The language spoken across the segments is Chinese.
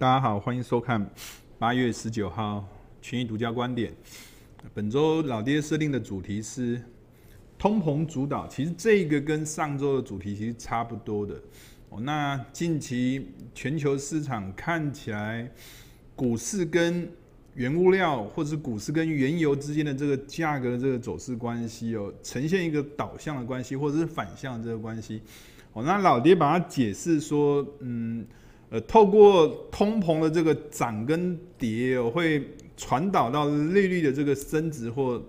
大家好，欢迎收看八月十九号群益独家观点。本周老爹设定的主题是通膨主导，其实这个跟上周的主题其实差不多的。哦，那近期全球市场看起来，股市跟原物料或者是股市跟原油之间的这个价格的这个走势关系哦，呈现一个导向的关系，或者是反向的这个关系。哦，那老爹把它解释说，嗯。呃，透过通膨的这个涨跟跌哦，会传导到利率的这个升值或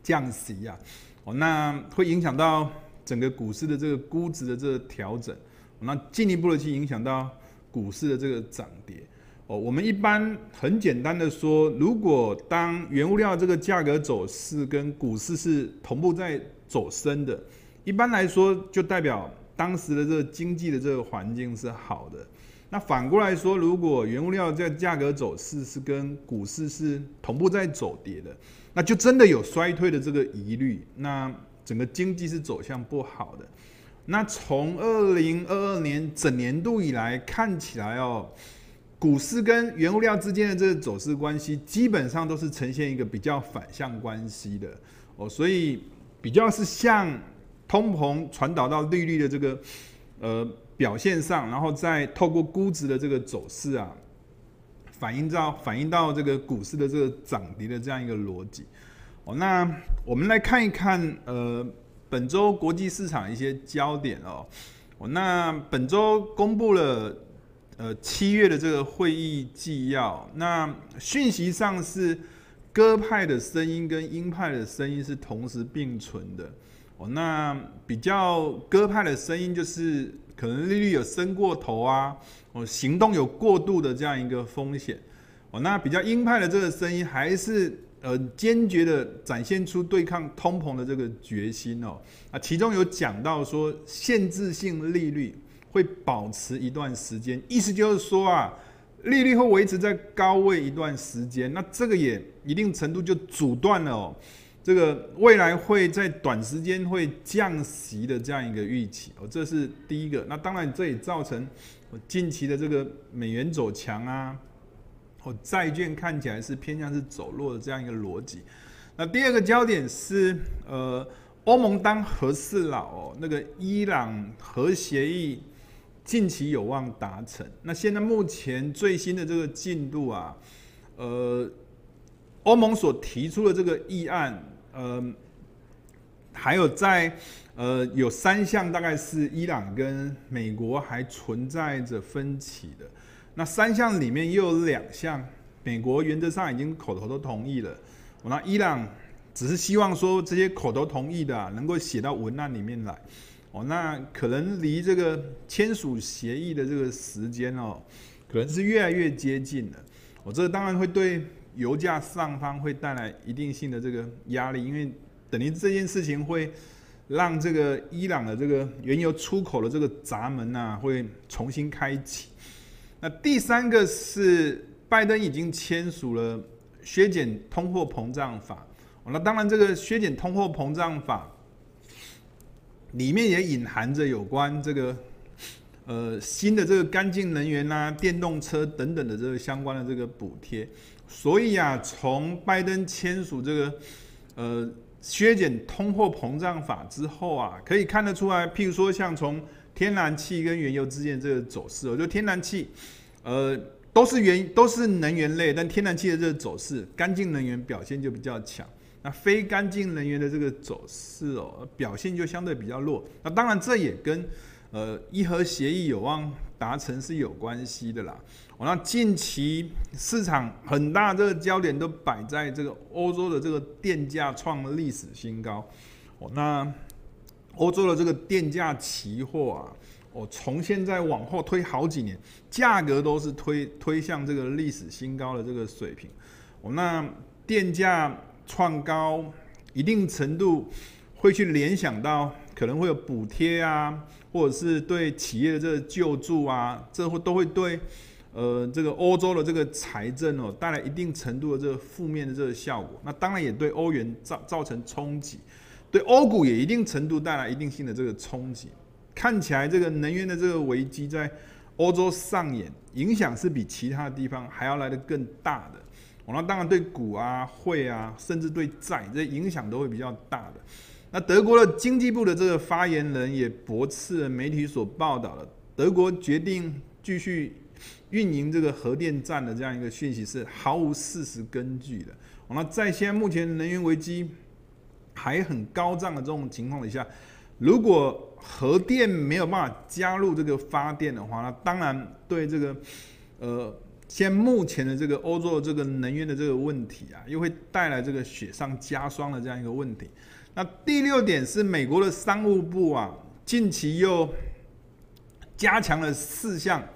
降息啊，哦，那会影响到整个股市的这个估值的这个调整，那进一步的去影响到股市的这个涨跌。哦，我们一般很简单的说，如果当原物料这个价格走势跟股市是同步在走升的，一般来说就代表当时的这个经济的这个环境是好的。那反过来说，如果原物料在价格走势是跟股市是同步在走跌的，那就真的有衰退的这个疑虑，那整个经济是走向不好的。那从二零二二年整年度以来看起来哦，股市跟原物料之间的这个走势关系，基本上都是呈现一个比较反向关系的哦，所以比较是向通膨传导到利率的这个呃。表现上，然后再透过估值的这个走势啊，反映到反映到这个股市的这个涨跌的这样一个逻辑。哦，那我们来看一看，呃，本周国际市场一些焦点哦。哦，那本周公布了呃七月的这个会议纪要，那讯息上是鸽派的声音跟鹰派的声音是同时并存的。哦，那比较鸽派的声音就是。可能利率有升过头啊，哦，行动有过度的这样一个风险，哦，那比较鹰派的这个声音还是呃坚决的展现出对抗通膨的这个决心哦，啊，其中有讲到说限制性利率会保持一段时间，意思就是说啊，利率会维持在高位一段时间，那这个也一定程度就阻断了哦。这个未来会在短时间会降息的这样一个预期哦，这是第一个。那当然这也造成近期的这个美元走强啊，哦，债券看起来是偏向是走弱的这样一个逻辑。那第二个焦点是呃，欧盟当和事佬哦，那个伊朗核协议近期有望达成。那现在目前最新的这个进度啊，呃，欧盟所提出的这个议案。呃，还有在呃有三项，大概是伊朗跟美国还存在着分歧的。那三项里面又有两项，美国原则上已经口头都同意了。那伊朗只是希望说这些口头同意的啊，能够写到文案里面来。哦，那可能离这个签署协议的这个时间哦，可能是越来越接近了。我这个当然会对。油价上方会带来一定性的这个压力，因为等于这件事情会让这个伊朗的这个原油出口的这个闸门呐会重新开启。那第三个是拜登已经签署了削减通货膨胀法，那当然这个削减通货膨胀法里面也隐含着有关这个呃新的这个干净能源呐、电动车等等的这个相关的这个补贴。所以啊，从拜登签署这个呃削减通货膨胀法之后啊，可以看得出来，譬如说像从天然气跟原油之间这个走势，我觉得天然气呃都是原都是能源类，但天然气的这个走势，干净能源表现就比较强，那非干净能源的这个走势哦，表现就相对比较弱。那当然这也跟呃伊核协议有望达成是有关系的啦。我那近期市场很大这个焦点都摆在这个欧洲的这个电价创历史新高。哦，那欧洲的这个电价期货啊，哦，从现在往后推好几年，价格都是推推向这个历史新高的这个水平。哦，那电价创高，一定程度会去联想到可能会有补贴啊，或者是对企业的这个救助啊，这会都会对。呃，这个欧洲的这个财政哦，带来一定程度的这个负面的这个效果，那当然也对欧元造造成冲击，对欧股也一定程度带来一定性的这个冲击。看起来这个能源的这个危机在欧洲上演，影响是比其他的地方还要来得更大的。哦，那当然对股啊、汇啊，甚至对债，这影响都会比较大的。那德国的经济部的这个发言人也驳斥了媒体所报道的，德国决定继续运营这个核电站的这样一个讯息是毫无事实根据的。那在现在目前能源危机还很高涨的这种情况底下，如果核电没有办法加入这个发电的话，那当然对这个呃，现在目前的这个欧洲的这个能源的这个问题啊，又会带来这个雪上加霜的这样一个问题。那第六点是美国的商务部啊，近期又加强了四项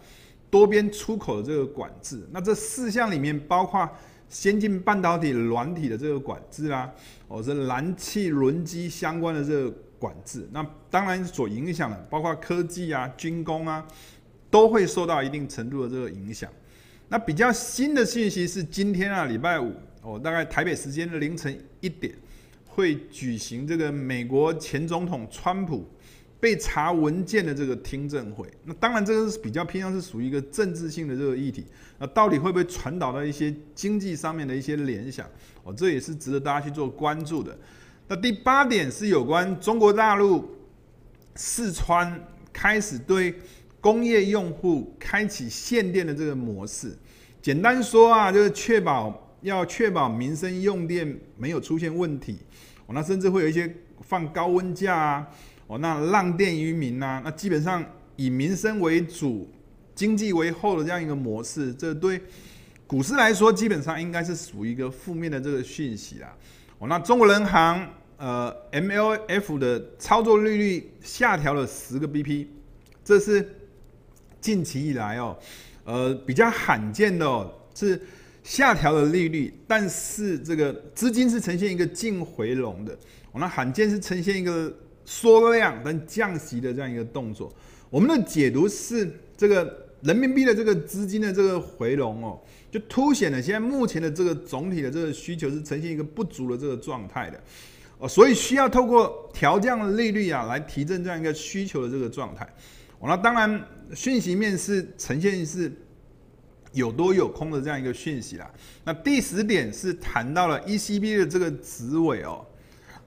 多边出口的这个管制。那这四项里面包括先进半导体软体的这个管制啦，哦，是燃气轮机相关的这个管制。那当然所影响的包括科技啊、军工啊，都会受到一定程度的这个影响。那比较新的信息是今天啊，礼拜五哦，大概台北时间的凌晨一点。会举行这个美国前总统川普被查文件的这个听证会，那当然这个是比较偏向是属于一个政治性的这个议题，那到底会不会传导到一些经济上面的一些联想？哦，这也是值得大家去做关注的。那第八点是有关中国大陆四川开始对工业用户开启限电的这个模式，简单说啊，就是确保。要确保民生用电没有出现问题，哦，那甚至会有一些放高温假啊，哦，那让电于民呐，那基本上以民生为主，经济为后的这样一个模式，这对股市来说，基本上应该是属于一个负面的这个讯息啦。哦，那中国人行呃 MLF 的操作利率下调了十个 BP，这是近期以来哦，呃比较罕见的哦，是。下调了利率，但是这个资金是呈现一个净回笼的，我那罕见是呈现一个缩量但降息的这样一个动作。我们的解读是，这个人民币的这个资金的这个回笼哦，就凸显了现在目前的这个总体的这个需求是呈现一个不足的这个状态的，哦，所以需要透过调降的利率啊，来提振这样一个需求的这个状态。我那当然，讯息面是呈现是。有多有空的这样一个讯息啦。那第十点是谈到了 ECB 的这个执委哦，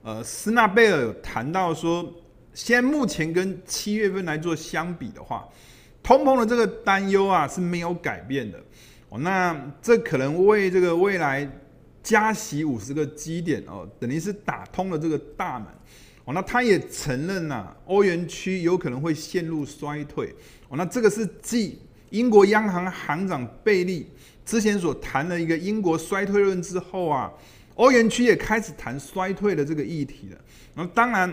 呃，斯纳贝尔谈到说，现在目前跟七月份来做相比的话，通膨的这个担忧啊是没有改变的哦。那这可能为这个未来加息五十个基点哦，等于是打通了这个大门哦。那他也承认呐，欧元区有可能会陷入衰退哦。那这个是继。英国央行行长贝利之前所谈的一个英国衰退论之后啊，欧元区也开始谈衰退的这个议题了。那当然，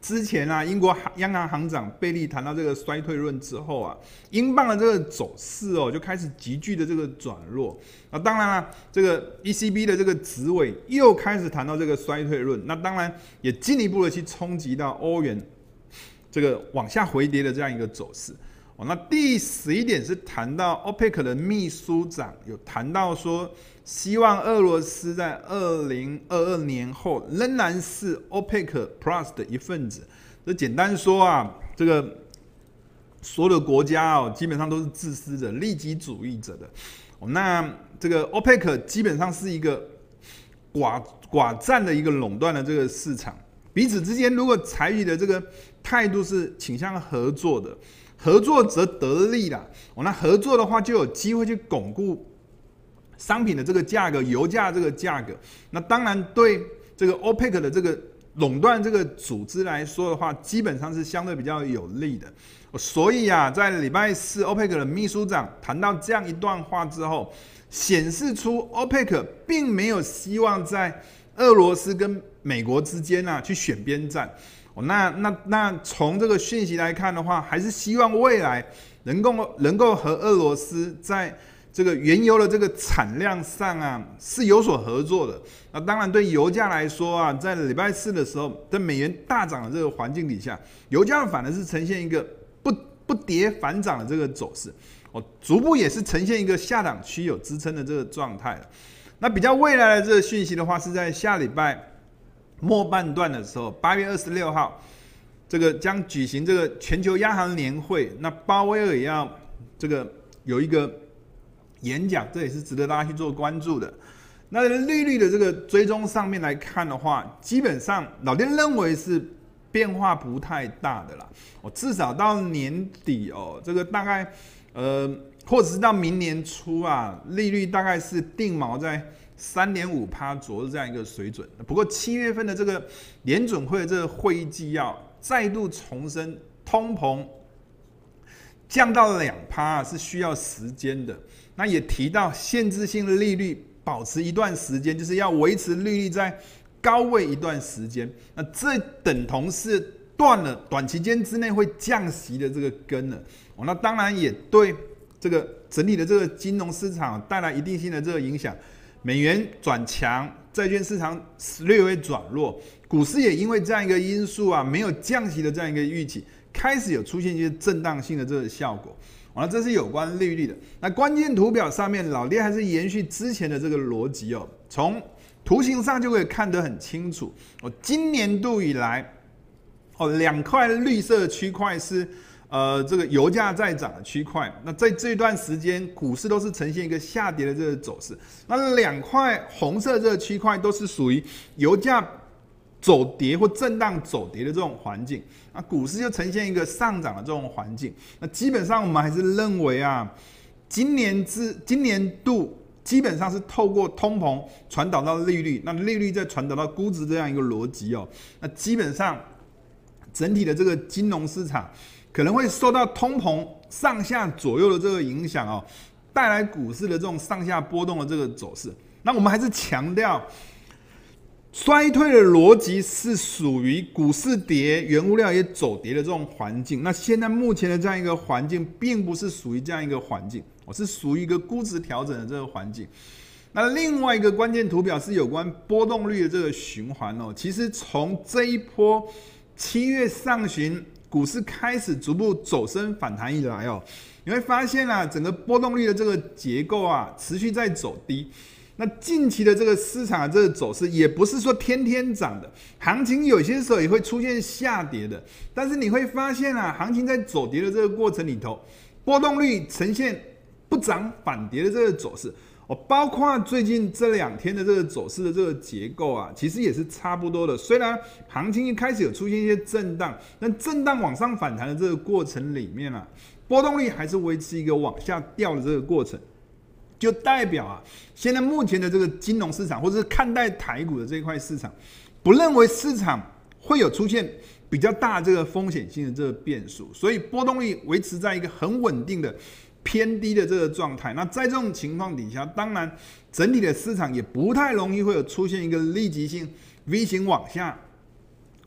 之前啊，英国央行行长贝利谈到这个衰退论之后啊，英镑的这个走势哦就开始急剧的这个转弱。那当然了，这个 ECB 的这个执委又开始谈到这个衰退论，那当然也进一步的去冲击到欧元这个往下回跌的这样一个走势。那第十一点是谈到 OPEC 的秘书长有谈到说，希望俄罗斯在二零二二年后仍然是 OPEC Plus 的一份子。这简单说啊，这个所有的国家哦，基本上都是自私的、利己主义者的。那这个 OPEC 基本上是一个寡寡占的一个垄断的这个市场，彼此之间如果采取的这个态度是倾向合作的。合作则得利啦，哦，那合作的话就有机会去巩固商品的这个价格，油价这个价格。那当然对这个 OPEC 的这个垄断这个组织来说的话，基本上是相对比较有利的。所以啊，在礼拜四 OPEC 的秘书长谈到这样一段话之后，显示出 OPEC 并没有希望在俄罗斯跟美国之间啊去选边站。哦，那那那从这个讯息来看的话，还是希望未来能够能够和俄罗斯在这个原油的这个产量上啊是有所合作的。那当然对油价来说啊，在礼拜四的时候，在美元大涨的这个环境底下，油价反而是呈现一个不不跌反涨的这个走势。哦，逐步也是呈现一个下档区有支撑的这个状态。那比较未来的这个讯息的话，是在下礼拜。末半段的时候，八月二十六号，这个将举行这个全球央行年会，那鲍威尔也要这个有一个演讲，这也是值得大家去做关注的。那利率的这个追踪上面来看的话，基本上老爹认为是变化不太大的啦。哦，至少到年底哦，这个大概呃，或者是到明年初啊，利率大概是定锚在三点五趴左右这样一个水准。不过七月份的这个联准会的这个会议纪要再度重申，通膨降到两趴是需要时间的。那也提到限制性的利率保持一段时间，就是要维持利率在高位一段时间。那这等同是断了短期间之内会降息的这个根了。哦，那当然也对这个整体的这个金融市场带来一定性的这个影响。美元转强，债券市场略微转弱，股市也因为这样一个因素啊，没有降息的这样一个预期，开始有出现一些震荡性的这个效果。完了，这是有关利率的。那关键图表上面，老爹还是延续之前的这个逻辑哦，从图形上就可以看得很清楚。哦，今年度以来，哦，两块绿色区块是。呃，这个油价在涨的区块，那在这段时间，股市都是呈现一个下跌的这个走势。那两块红色这个区块都是属于油价走跌或震荡走跌的这种环境，那股市就呈现一个上涨的这种环境。那基本上我们还是认为啊，今年至今年度基本上是透过通膨传导到利率，那利率再传导到估值这样一个逻辑哦。那基本上整体的这个金融市场。可能会受到通膨上下左右的这个影响哦，带来股市的这种上下波动的这个走势。那我们还是强调，衰退的逻辑是属于股市跌，原物料也走跌的这种环境。那现在目前的这样一个环境，并不是属于这样一个环境，我是属于一个估值调整的这个环境。那另外一个关键图表是有关波动率的这个循环哦。其实从这一波七月上旬。股市开始逐步走升反弹以来哦，你会发现啊，整个波动率的这个结构啊，持续在走低。那近期的这个市场的这个走势，也不是说天天涨的，行情有些时候也会出现下跌的。但是你会发现啊，行情在走跌的这个过程里头，波动率呈现不涨反跌的这个走势。包括最近这两天的这个走势的这个结构啊，其实也是差不多的。虽然行情一开始有出现一些震荡，但震荡往上反弹的这个过程里面啊，波动率还是维持一个往下掉的这个过程，就代表啊，现在目前的这个金融市场或者是看待台股的这一块市场，不认为市场会有出现比较大这个风险性的这个变数，所以波动率维持在一个很稳定的。偏低的这个状态，那在这种情况底下，当然整体的市场也不太容易会有出现一个立即性 V 型往下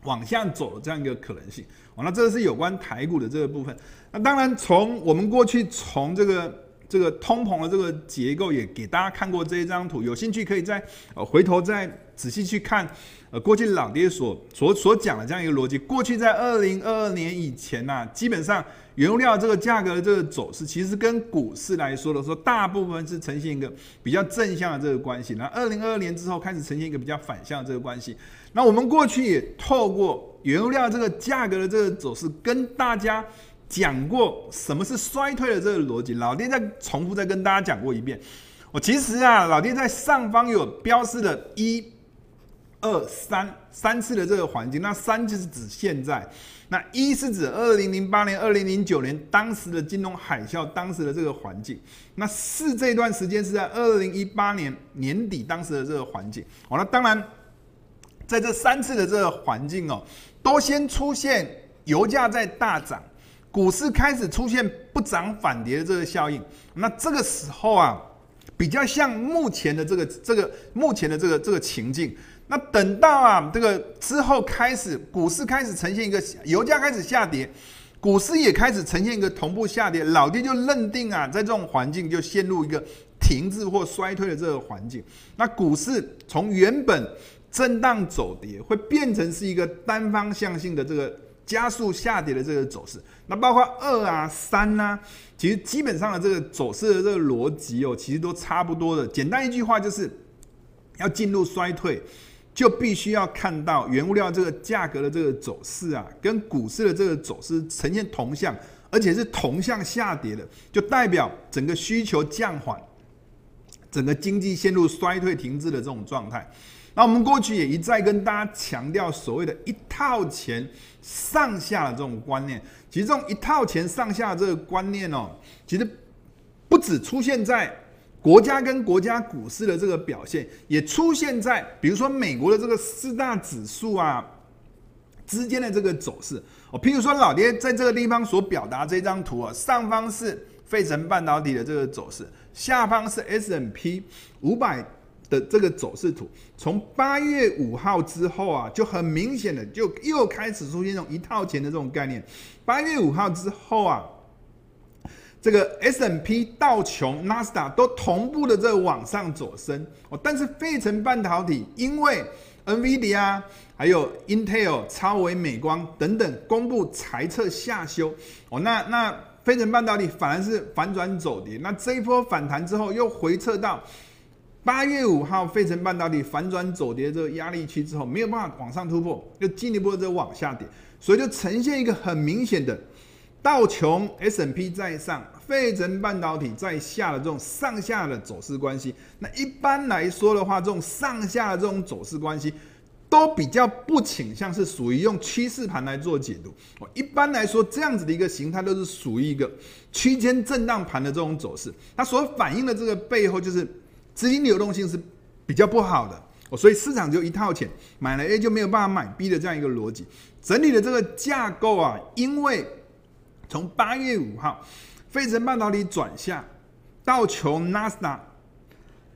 往下走的这样一个可能性。哦，那这个是有关台股的这个部分。那当然，从我们过去从这个这个通膨的这个结构也给大家看过这一张图，有兴趣可以再呃回头再仔细去看呃过去老爹所所所讲的这样一个逻辑。过去在二零二二年以前呐、基本上。原物料这个价格的这个走势，其实跟股市来说的时候，大部分是呈现一个比较正向的这个关系。那二零二二年之后开始呈现一个比较反向的这个关系。那我们过去也透过原物料这个价格的这个走势，跟大家讲过什么是衰退的这个逻辑。老爹再重复再跟大家讲过一遍。我其实啊，老爹在上方有标示了一、二、三三次的这个环境。那三就是指现在。那一是指二零零八年、二零零九年当时的金融海啸，当时的这个环境。那四这段时间是在二零一八年年底当时的这个环境。好，那当然在这三次的这个环境哦，都先出现油价在大涨，股市开始出现不涨反跌的这个效应。那这个时候啊，比较像目前的这个这个目前的这个这个情境。那等到啊，这个之后开始，股市开始呈现一个油价开始下跌，股市也开始呈现一个同步下跌，老爹就认定啊，在这种环境就陷入一个停滞或衰退的这个环境。那股市从原本震荡走跌，会变成是一个单方向性的这个加速下跌的这个走势。那包括二啊、三啊，其实基本上的这个走势的这个逻辑哦，其实都差不多的。简单一句话就是，要进入衰退。就必须要看到原物料这个价格的这个走势啊，跟股市的这个走势呈现同向，而且是同向下跌的，就代表整个需求降缓，整个经济陷入衰退停滞的这种状态。那我们过去也一再跟大家强调所谓的一套钱上下的这种观念，其实这种一套钱上下这个观念哦，其实不只出现在。国家跟国家股市的这个表现，也出现在比如说美国的这个四大指数啊之间的这个走势哦。譬如说老爹在这个地方所表达这张图啊，上方是费城半导体的这个走势，下方是 S&P 五百的这个走势图。从八月五号之后啊，就很明显的就又开始出现这种一套钱的这种概念。八月五号之后啊。这个 S&P 道琼、纳斯达都同步的在往上走升哦，但是费城半导体因为 NVIDIA 还有 Intel、超微、美光等等公布财测下修哦，那那费城半导体反而是反转走跌，那这一波反弹之后又回撤到八月五号费城半导体反转走跌这个压力区之后，没有办法往上突破，又进一步的往下跌，所以就呈现一个很明显的道琼 S&P 在上。费城半导体在下的这种上下的走势关系，那一般来说的话，这种上下的这种走势关系，都比较不倾向是属于用趋势盘来做解读。哦一般来说，这样子的一个形态都是属于一个区间震荡盘的这种走势，它所反映的这个背后就是资金流动性是比较不好的哦，所以市场就一套钱买了 A 就没有办法买 B 的这样一个逻辑。整体的这个架构啊，因为从八月五号。费城半导体转下，道琼、纳斯达、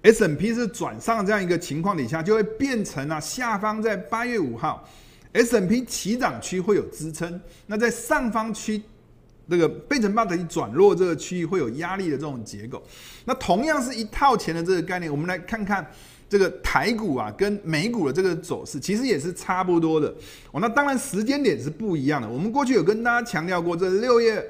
S&P 是转上这样一个情况底下，就会变成啊，下方在八月五号 S n P 起涨区会有支撑，那在上方区这个费城半导体转弱这个区域会有压力的这种结构。那同样是一套钱的这个概念，我们来看看这个台股啊跟美股的这个走势，其实也是差不多的哦。那当然时间点是不一样的，我们过去有跟大家强调过，这六月。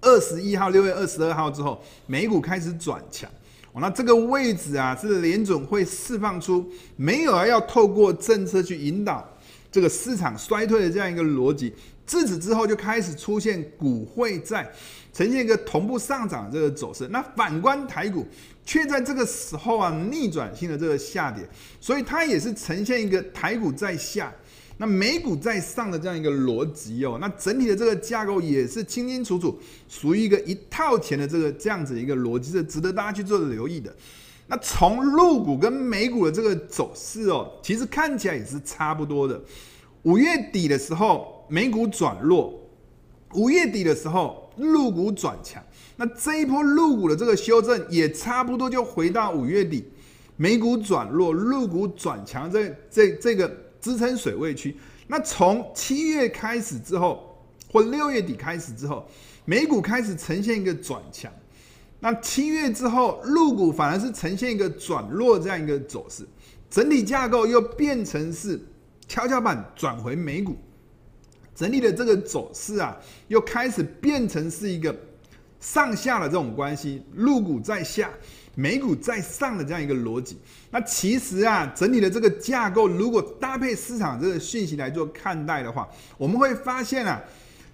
二十一号，六月二十二号之后，美股开始转强。哦，那这个位置啊，是联总会释放出没有要透过政策去引导这个市场衰退的这样一个逻辑。自此之后，就开始出现股汇在呈现一个同步上涨的这个走势。那反观台股，却在这个时候啊，逆转性的这个下跌，所以它也是呈现一个台股在下。那美股在上的这样一个逻辑哦，那整体的这个架构也是清清楚楚，属于一个一套钱的这个这样子一个逻辑，是值得大家去做留意的。那从陆股跟美股的这个走势哦，其实看起来也是差不多的。五月底的时候，美股转弱；五月底的时候，陆股转强。那这一波陆股的这个修正也差不多就回到五月底，美股转弱，陆股转强，这这这个。支撑水位区，那从七月开始之后，或六月底开始之后，美股开始呈现一个转强。那七月之后，陆股反而是呈现一个转弱这样一个走势，整体架构又变成是跷跷板转回美股，整体的这个走势啊，又开始变成是一个上下的这种关系，陆股在下。美股在上的这样一个逻辑，那其实啊，整体的这个架构，如果搭配市场这个讯息来做看待的话，我们会发现啊，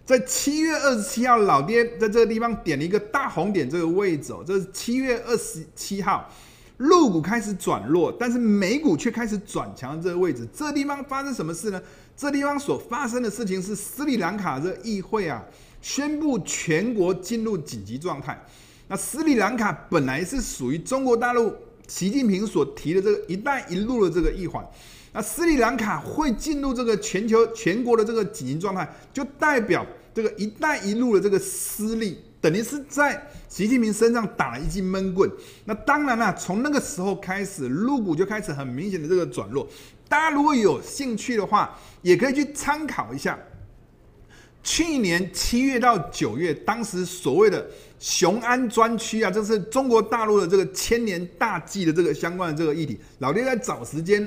在七月二十七号，老爹在这个地方点了一个大红点这个位置哦，这是七月二十七号，陆股开始转弱，但是美股却开始转强这个位置，这地方发生什么事呢？这地方所发生的事情是斯里兰卡这议会啊，宣布全国进入紧急状态。那斯里兰卡本来是属于中国大陆习近平所提的这个“一带一路”的这个一环，那斯里兰卡会进入这个全球全国的这个紧急状态，就代表这个“一带一路”的这个失利，等于是在习近平身上打了一记闷棍。那当然了，从那个时候开始，陆股就开始很明显的这个转弱。大家如果有兴趣的话，也可以去参考一下。去年七月到九月，当时所谓的雄安专区啊，这是中国大陆的这个千年大计的这个相关的这个议题。老爹在找时间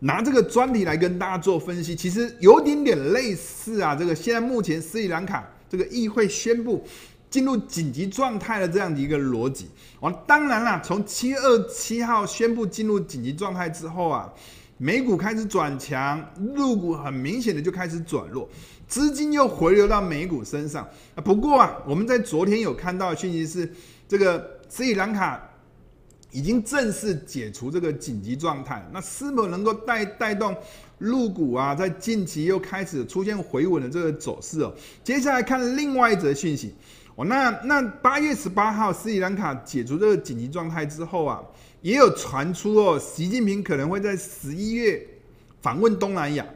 拿这个专题来跟大家做分析，其实有点点类似啊。这个现在目前斯里兰卡这个议会宣布进入紧急状态的这样的一个逻辑。哦，当然啦，从七月二十七号宣布进入紧急状态之后啊。美股开始转强，入股很明显的就开始转弱，资金又回流到美股身上。不过啊，我们在昨天有看到的讯息是，这个斯里兰卡已经正式解除这个紧急状态，那是否能够带带动陆股啊，在近期又开始出现回稳的这个走势哦？接下来看另外一则讯息。哦，那那八月十八号斯里兰卡解除这个紧急状态之后啊，也有传出哦，习近平可能会在十一月访问东南亚，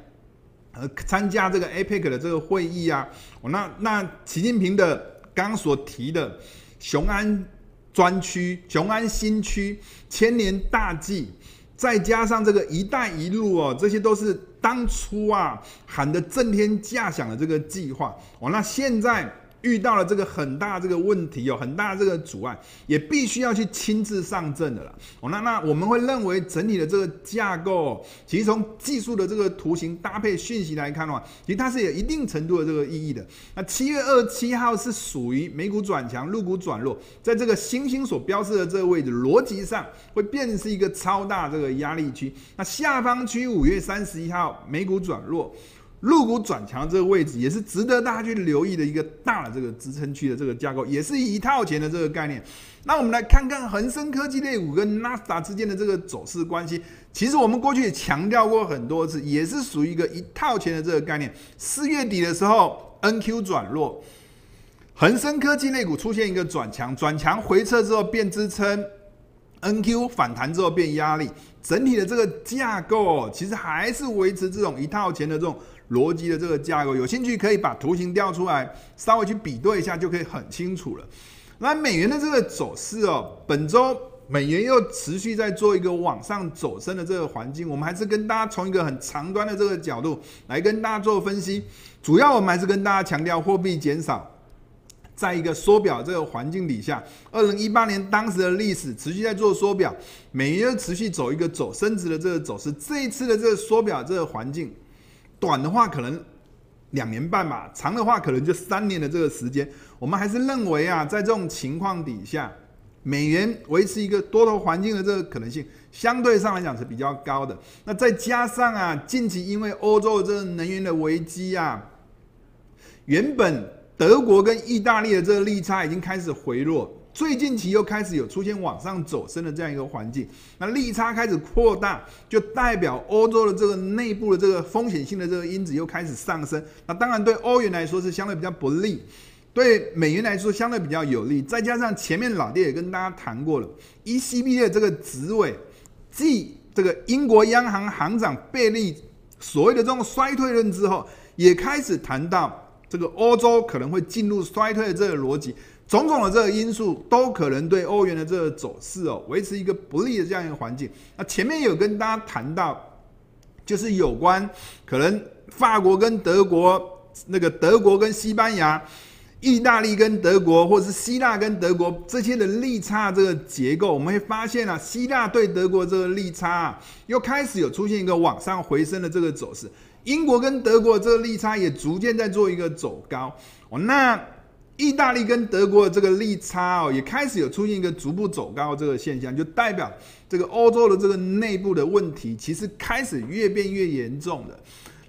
呃，参加这个 APEC 的这个会议啊。哦，那那习近平的刚刚所提的雄安专区、雄安新区、千年大计，再加上这个“一带一路”哦，这些都是当初啊喊得震天价响的这个计划。哦，那现在。遇到了这个很大这个问题，有很大这个阻碍，也必须要去亲自上阵的了。哦，那那我们会认为整体的这个架构，其实从技术的这个图形搭配讯息来看的话，其实它是有一定程度的这个意义的。那七月二十七号是属于美股转强、入股转弱，在这个星星所标示的这个位置，逻辑上会变成是一个超大这个压力区。那下方区五月三十一号美股转弱。入股转强这个位置也是值得大家去留意的一个大的这个支撑区的这个架构，也是一套钱的这个概念。那我们来看看恒生科技类股跟纳斯达之间的这个走势关系。其实我们过去也强调过很多次，也是属于一个一套钱的这个概念。四月底的时候，NQ 转弱，恒生科技类股出现一个转强，转强回撤之后变支撑，NQ 反弹之后变压力，整体的这个架构其实还是维持这种一套钱的这种。逻辑的这个架构，有兴趣可以把图形调出来，稍微去比对一下，就可以很清楚了。那美元的这个走势哦，本周美元又持续在做一个往上走升的这个环境，我们还是跟大家从一个很长端的这个角度来跟大家做分析。主要我们还是跟大家强调货币减少，在一个缩表这个环境底下，二零一八年当时的历史持续在做缩表，美元又持续走一个走升值的这个走势。这一次的这个缩表这个环境。短的话可能两年半吧，长的话可能就三年的这个时间。我们还是认为啊，在这种情况底下，美元维持一个多头环境的这个可能性，相对上来讲是比较高的。那再加上啊，近期因为欧洲这个能源的危机啊，原本德国跟意大利的这个利差已经开始回落。最近期又开始有出现往上走升的这样一个环境，那利差开始扩大，就代表欧洲的这个内部的这个风险性的这个因子又开始上升。那当然对欧元来说是相对比较不利，对美元来说相对比较有利。再加上前面老爹也跟大家谈过了，ECB 的这个执委，继这个英国央行行长贝利所谓的这种衰退论之后，也开始谈到这个欧洲可能会进入衰退的这个逻辑。种种的这个因素都可能对欧元的这个走势哦，维持一个不利的这样一个环境。那前面有跟大家谈到，就是有关可能法国跟德国，那个德国跟西班牙、意大利跟德国，或者是希腊跟德国这些的利差这个结构，我们会发现啊，希腊对德国这个利差，又开始有出现一个往上回升的这个走势。英国跟德国这个利差也逐渐在做一个走高哦，那。意大利跟德国的这个利差哦，也开始有出现一个逐步走高这个现象，就代表这个欧洲的这个内部的问题，其实开始越变越严重了。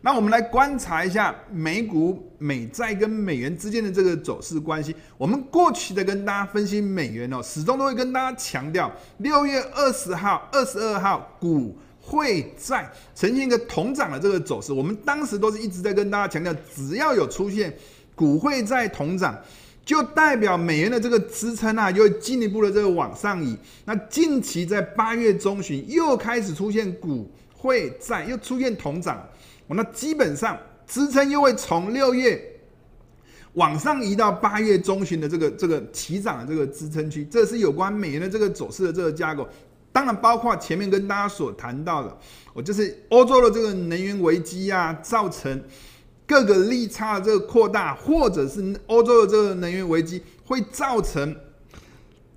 那我们来观察一下美股、美债跟美元之间的这个走势关系。我们过去的跟大家分析美元哦，始终都会跟大家强调，六月二十号、二十二号股汇债呈现一个同涨的这个走势。我们当时都是一直在跟大家强调，只要有出现。股汇债同涨，就代表美元的这个支撑啊，又进一步的这个往上移。那近期在八月中旬又开始出现股汇债又出现同涨，那基本上支撑又会从六月往上移到八月中旬的这个这个起涨的这个支撑区。这是有关美元的这个走势的这个架构，当然包括前面跟大家所谈到的，我就是欧洲的这个能源危机啊，造成。各个利差的这个扩大，或者是欧洲的这个能源危机，会造成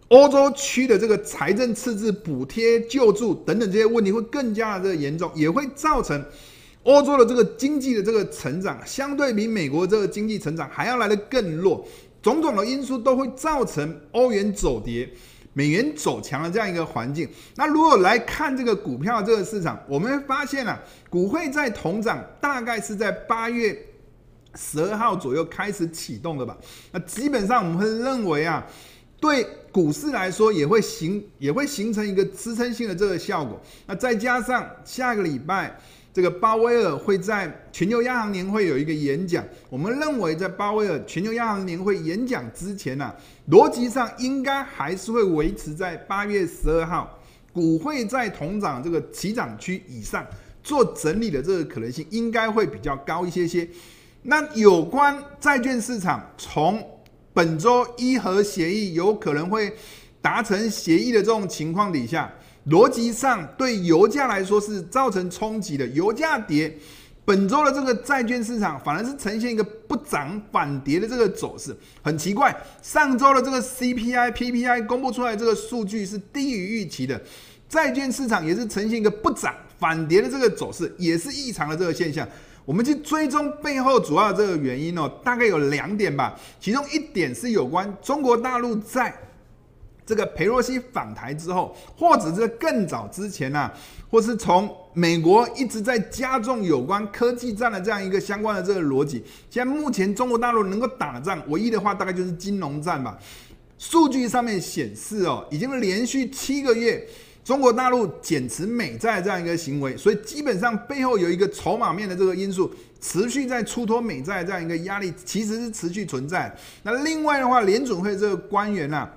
欧洲区的这个财政赤字、补贴、救助等等这些问题会更加的这个严重，也会造成欧洲的这个经济的这个成长相对比美国这个经济成长还要来的更弱。种种的因素都会造成欧元走跌，美元走强的这样一个环境。那如果来看这个股票这个市场，我们会发现啊，股汇在同涨大概是在八月十二号左右开始启动的吧。那基本上我们会认为啊，对股市来说也会形也会形成一个支撑性的这个效果。那再加上下个礼拜。这个鲍威尔会在全球央行年会有一个演讲，我们认为在鲍威尔全球央行年会演讲之前呢、啊，逻辑上应该还是会维持在八月十二号股会在同涨这个起涨区以上做整理的这个可能性应该会比较高一些些。那有关债券市场，从本周伊核协议有可能会达成协议的这种情况底下。逻辑上对油价来说是造成冲击的，油价跌，本周的这个债券市场反而是呈现一个不涨反跌的这个走势，很奇怪。上周的这个 CPI、PPI 公布出来这个数据是低于预期的，债券市场也是呈现一个不涨反跌的这个走势，也是异常的这个现象。我们去追踪背后主要这个原因哦，大概有两点吧，其中一点是有关中国大陆在。这个佩洛西访台之后，或者是更早之前呢、或是从美国一直在加重有关科技战的这样一个相关的这个逻辑。现在目前中国大陆能够打仗，唯一的话大概就是金融战吧。数据上面显示哦，已经连续七个月中国大陆减持美债这样一个行为，所以基本上背后有一个筹码面的这个因素，持续在出脱美债这样一个压力，其实是持续存在。那另外的话，联准会这个官员啊。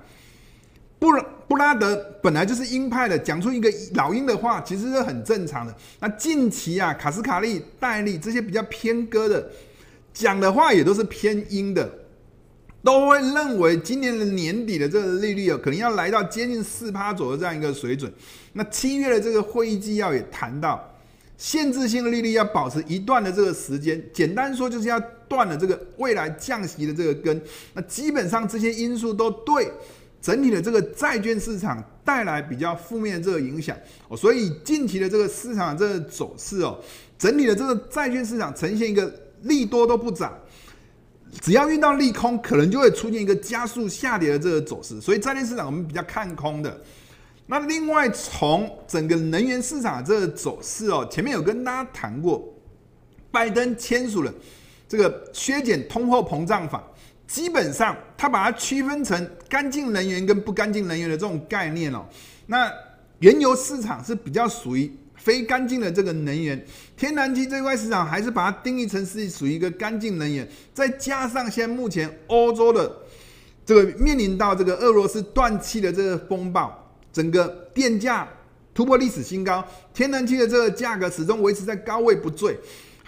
布布拉德本来就是鹰派的，讲出一个老鹰的话，其实是很正常的。那近期啊，卡斯卡利、戴利这些比较偏鸽的，讲的话也都是偏鹰的，都会认为今年的年底的这个利率啊，可能要来到接近四趴左右这样一个水准。那七月的这个会议纪要也谈到，限制性的利率要保持一段的这个时间，简单说就是要断了这个未来降息的这个根。那基本上这些因素都对。整体的这个债券市场带来比较负面的这个影响哦，所以近期的这个市场这个走势哦，整体的这个债券市场呈现一个利多都不涨，只要遇到利空，可能就会出现一个加速下跌的这个走势，所以债券市场我们比较看空的。那另外从整个能源市场这个走势哦，前面有跟大家谈过，拜登签署了这个削减通货膨胀法。基本上，它把它区分成干净能源跟不干净能源的这种概念哦。那原油市场是比较属于非干净的这个能源，天然气这块市场还是把它定义成是属于一个干净能源。再加上现在目前欧洲的这个面临到这个俄罗斯断气的这个风暴，整个电价突破历史新高，天然气的这个价格始终维持在高位不坠。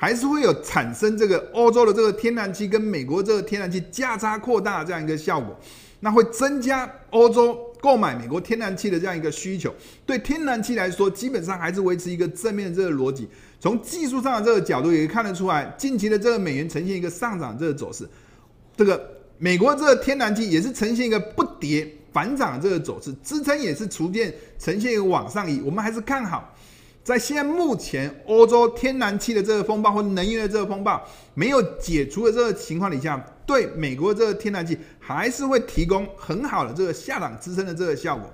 还是会有产生这个欧洲的这个天然气跟美国这个天然气价差扩大这样一个效果，那会增加欧洲购买美国天然气的这样一个需求。对天然气来说，基本上还是维持一个正面的这个逻辑。从技术上的这个角度也看得出来，近期的这个美元呈现一个上涨这个走势。这个美国这个天然气也是呈现一个不跌反涨这个走势，支撑也是逐渐呈现一个往上移。我们还是看好。在现在目前欧洲天然气的这个风暴或者能源的这个风暴没有解除的这个情况底下，对美国这个天然气还是会提供很好的这个下档支撑的这个效果。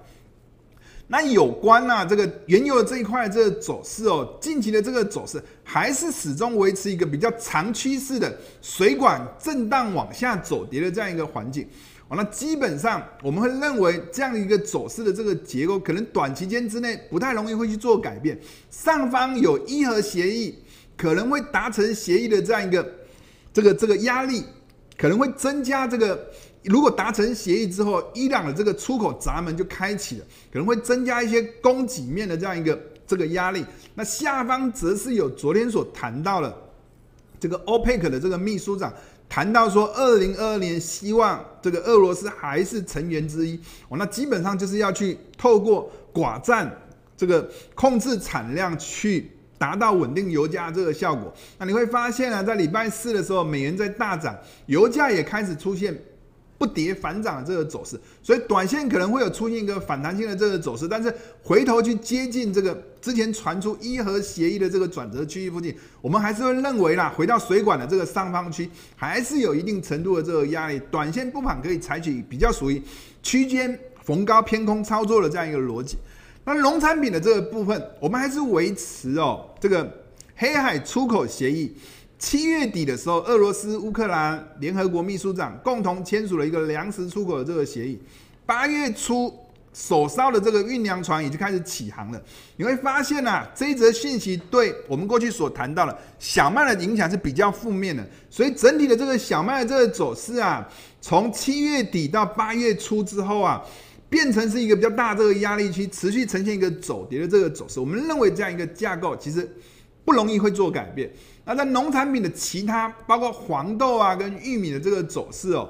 那有关啊这个原油的这一块这个走势哦，近期的这个走势还是始终维持一个比较长趋势的水管震荡往下走跌的这样一个环境。那基本上我们会认为这样一个走势的这个结构，可能短期间之内不太容易会去做改变。上方有伊核协议，可能会达成协议的这样一个这个这个压力，可能会增加这个。如果达成协议之后，伊朗的这个出口闸门就开启了，可能会增加一些供给面的这样一个这个压力。那下方则是有昨天所谈到了这个 OPEC 的这个秘书长。谈到说，二零二二年希望这个俄罗斯还是成员之一哦，那基本上就是要去透过寡占这个控制产量，去达到稳定油价这个效果。那你会发现呢，在礼拜四的时候，美元在大涨，油价也开始出现。不跌反涨的这个走势，所以短线可能会有出现一个反弹性的这个走势，但是回头去接近这个之前传出伊核协议的这个转折区域附近，我们还是会认为啦，回到水管的这个上方区，还是有一定程度的这个压力。短线不妨可以采取比较属于区间逢高偏空操作的这样一个逻辑。那农产品的这个部分，我们还是维持哦，这个黑海出口协议，七月底的时候，俄罗斯、乌克兰联合国秘书长共同签署了一个粮食出口的这个协议，八月初。首艘的这个运粮船已经开始起航了。你会发现啊，这一则讯息对我们过去所谈到的小麦的影响是比较负面的。所以整体的这个小麦的这个走势啊，从七月底到八月初之后啊，变成是一个比较大这个压力区，持续呈现一个走跌的这个走势。我们认为这样一个架构其实不容易会做改变。那在农产品的其他，包括黄豆啊跟玉米的这个走势哦。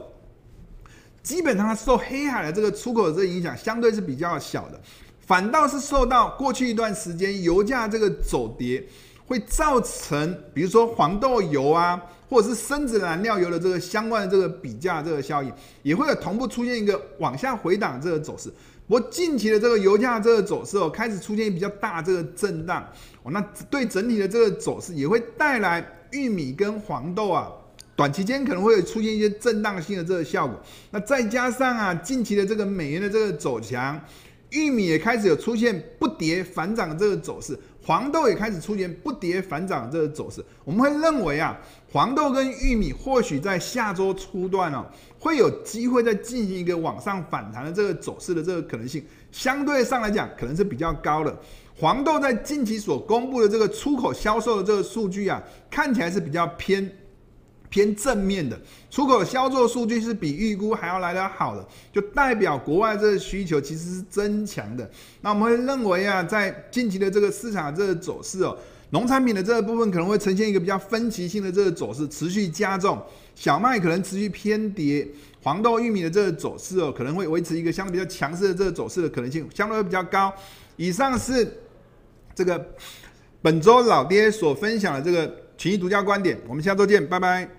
基本上它受黑海的这个出口的这个影响相对是比较小的，反倒是受到过去一段时间油价这个走跌，会造成比如说黄豆油啊，或者是生子燃料油的这个相关的这个比价这个效应，也会有同步出现一个往下回档这个走势。不过近期的这个油价这个走势哦，开始出现比较大这个震荡哦，那对整体的这个走势也会带来玉米跟黄豆啊。短期间可能会出现一些震荡性的这个效果，那再加上啊，近期的这个美元的这个走强，玉米也开始有出现不跌反涨的这个走势，黄豆也开始出现不跌反涨的这个走势。我们会认为啊，黄豆跟玉米或许在下周初段哦，会有机会再进行一个往上反弹的这个走势的这个可能性，相对上来讲可能是比较高的。黄豆在近期所公布的这个出口销售的这个数据啊，看起来是比较偏。偏正面的出口销售数据是比预估还要来得好的，就代表国外这个需求其实是增强的。那我们会认为啊，在近期的这个市场的这个走势哦，农产品的这个部分可能会呈现一个比较分歧性的这个走势，持续加重。小麦可能持续偏跌，黄豆、玉米的这个走势哦，可能会维持一个相对比较强势的这个走势的可能性相对会比较高。以上是这个本周老爹所分享的这个群益独家观点，我们下周见，拜拜。